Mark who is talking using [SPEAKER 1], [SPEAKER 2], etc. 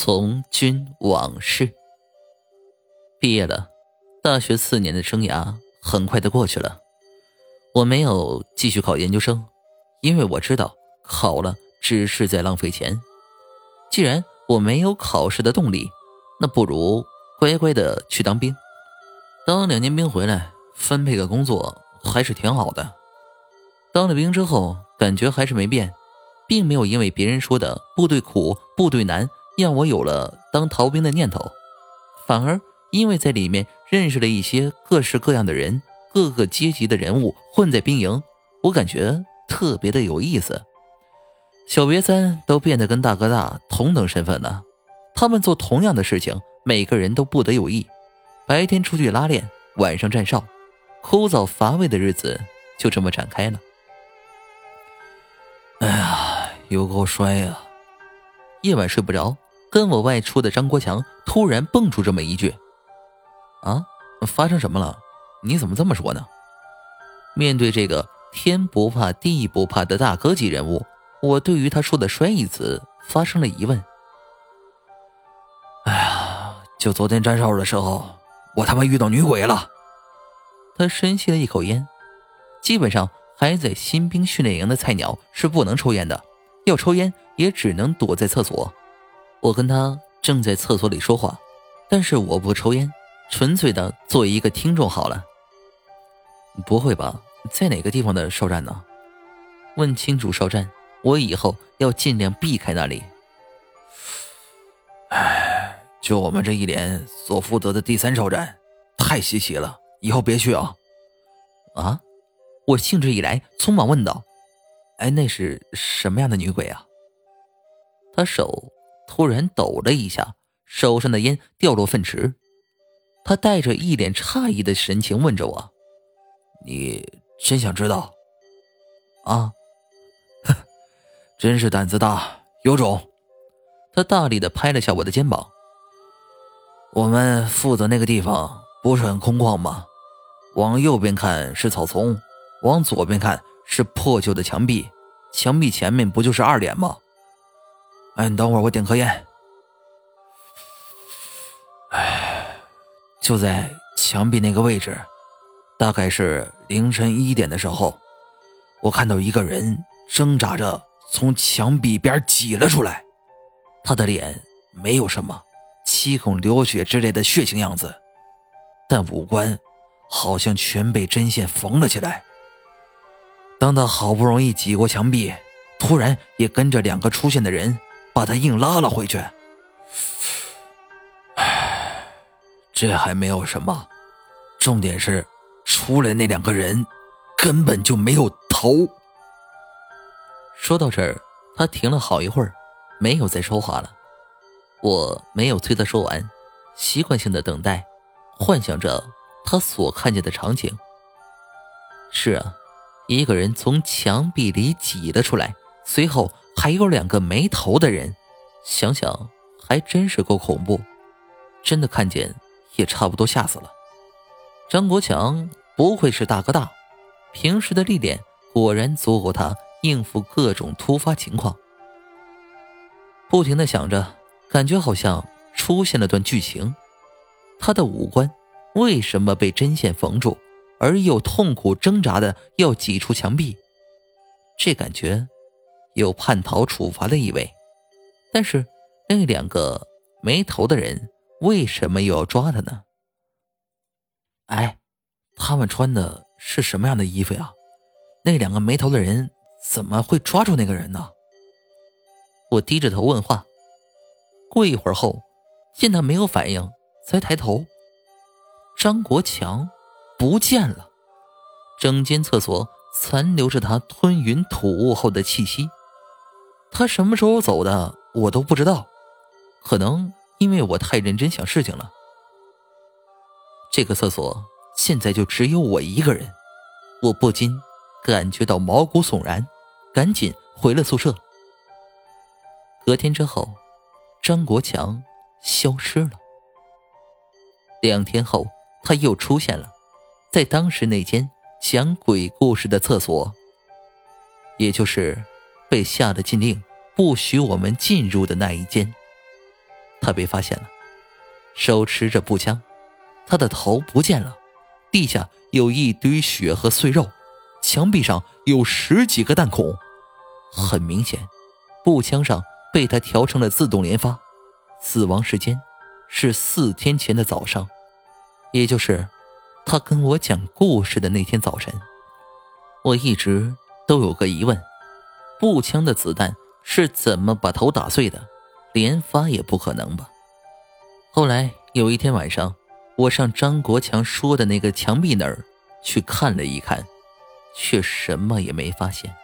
[SPEAKER 1] 从军往事。毕业了，大学四年的生涯很快的过去了。我没有继续考研究生，因为我知道考了只是在浪费钱。既然我没有考试的动力，那不如乖乖的去当兵。当两年兵回来，分配个工作还是挺好的。当了兵之后，感觉还是没变，并没有因为别人说的部队苦、部队难。让我有了当逃兵的念头，反而因为在里面认识了一些各式各样的人，各个阶级的人物混在兵营，我感觉特别的有意思。小瘪三都变得跟大哥大同等身份了，他们做同样的事情，每个人都不得有益。白天出去拉练，晚上站哨，枯燥乏味的日子就这么展开了。哎呀，有够衰呀！夜晚睡不着。跟我外出的张国强突然蹦出这么一句：“啊，发生什么了？你怎么这么说呢？”面对这个天不怕地不怕的大哥级人物，我对于他说的“摔”一词发生了疑问。哎呀，就昨天站哨的时候，我他妈遇到女鬼了。他深吸了一口烟。基本上还在新兵训练营的菜鸟是不能抽烟的，要抽烟也只能躲在厕所。我跟他正在厕所里说话，但是我不抽烟，纯粹的作为一个听众好了。不会吧，在哪个地方的哨站呢？问清楚哨站，我以后要尽量避开那里。唉，就我们这一连所负责的第三哨站，太稀奇了，以后别去啊！啊！我兴致一来，匆忙问道：“哎，那是什么样的女鬼啊？”他手。突然抖了一下，手上的烟掉落粪池。他带着一脸诧异的神情问着我：“你真想知道？”啊，真是胆子大，有种！他大力的拍了下我的肩膀。我们负责那个地方不是很空旷吗？往右边看是草丛，往左边看是破旧的墙壁，墙壁前面不就是二连吗？哎，你等会儿，我点颗烟。哎，就在墙壁那个位置，大概是凌晨一点的时候，我看到一个人挣扎着从墙壁边挤了出来。他的脸没有什么七孔流血之类的血腥样子，但五官好像全被针线缝了起来。当他好不容易挤过墙壁，突然也跟着两个出现的人。把他硬拉了回去。唉，这还没有什么，重点是出来那两个人根本就没有头。说到这儿，他停了好一会儿，没有再说话了。我没有催他说完，习惯性的等待，幻想着他所看见的场景。是啊，一个人从墙壁里挤了出来，随后。还有两个没头的人，想想还真是够恐怖。真的看见也差不多吓死了。张国强不愧是大哥大，平时的历练果然足够他应付各种突发情况。不停的想着，感觉好像出现了段剧情。他的五官为什么被针线缝住，而又痛苦挣扎的要挤出墙壁？这感觉。有叛逃处罚的意味，但是那两个没头的人为什么又要抓他呢？哎，他们穿的是什么样的衣服呀？那两个没头的人怎么会抓住那个人呢？我低着头问话，过一会儿后，见他没有反应，才抬头，张国强不见了，整间厕所残留着他吞云吐雾后的气息。他什么时候走的，我都不知道。可能因为我太认真想事情了。这个厕所现在就只有我一个人，我不禁感觉到毛骨悚然，赶紧回了宿舍。隔天之后，张国强消失了。两天后，他又出现了，在当时那间讲鬼故事的厕所，也就是。被下了禁令，不许我们进入的那一间。他被发现了，手持着步枪，他的头不见了，地下有一堆血和碎肉，墙壁上有十几个弹孔，很明显，步枪上被他调成了自动连发，死亡时间是四天前的早上，也就是他跟我讲故事的那天早晨。我一直都有个疑问：步枪的子弹是怎么把头打碎的？连发也不可能吧？后来有一天晚上，我上张国强说的那个墙壁那儿去看了一看，却什么也没发现。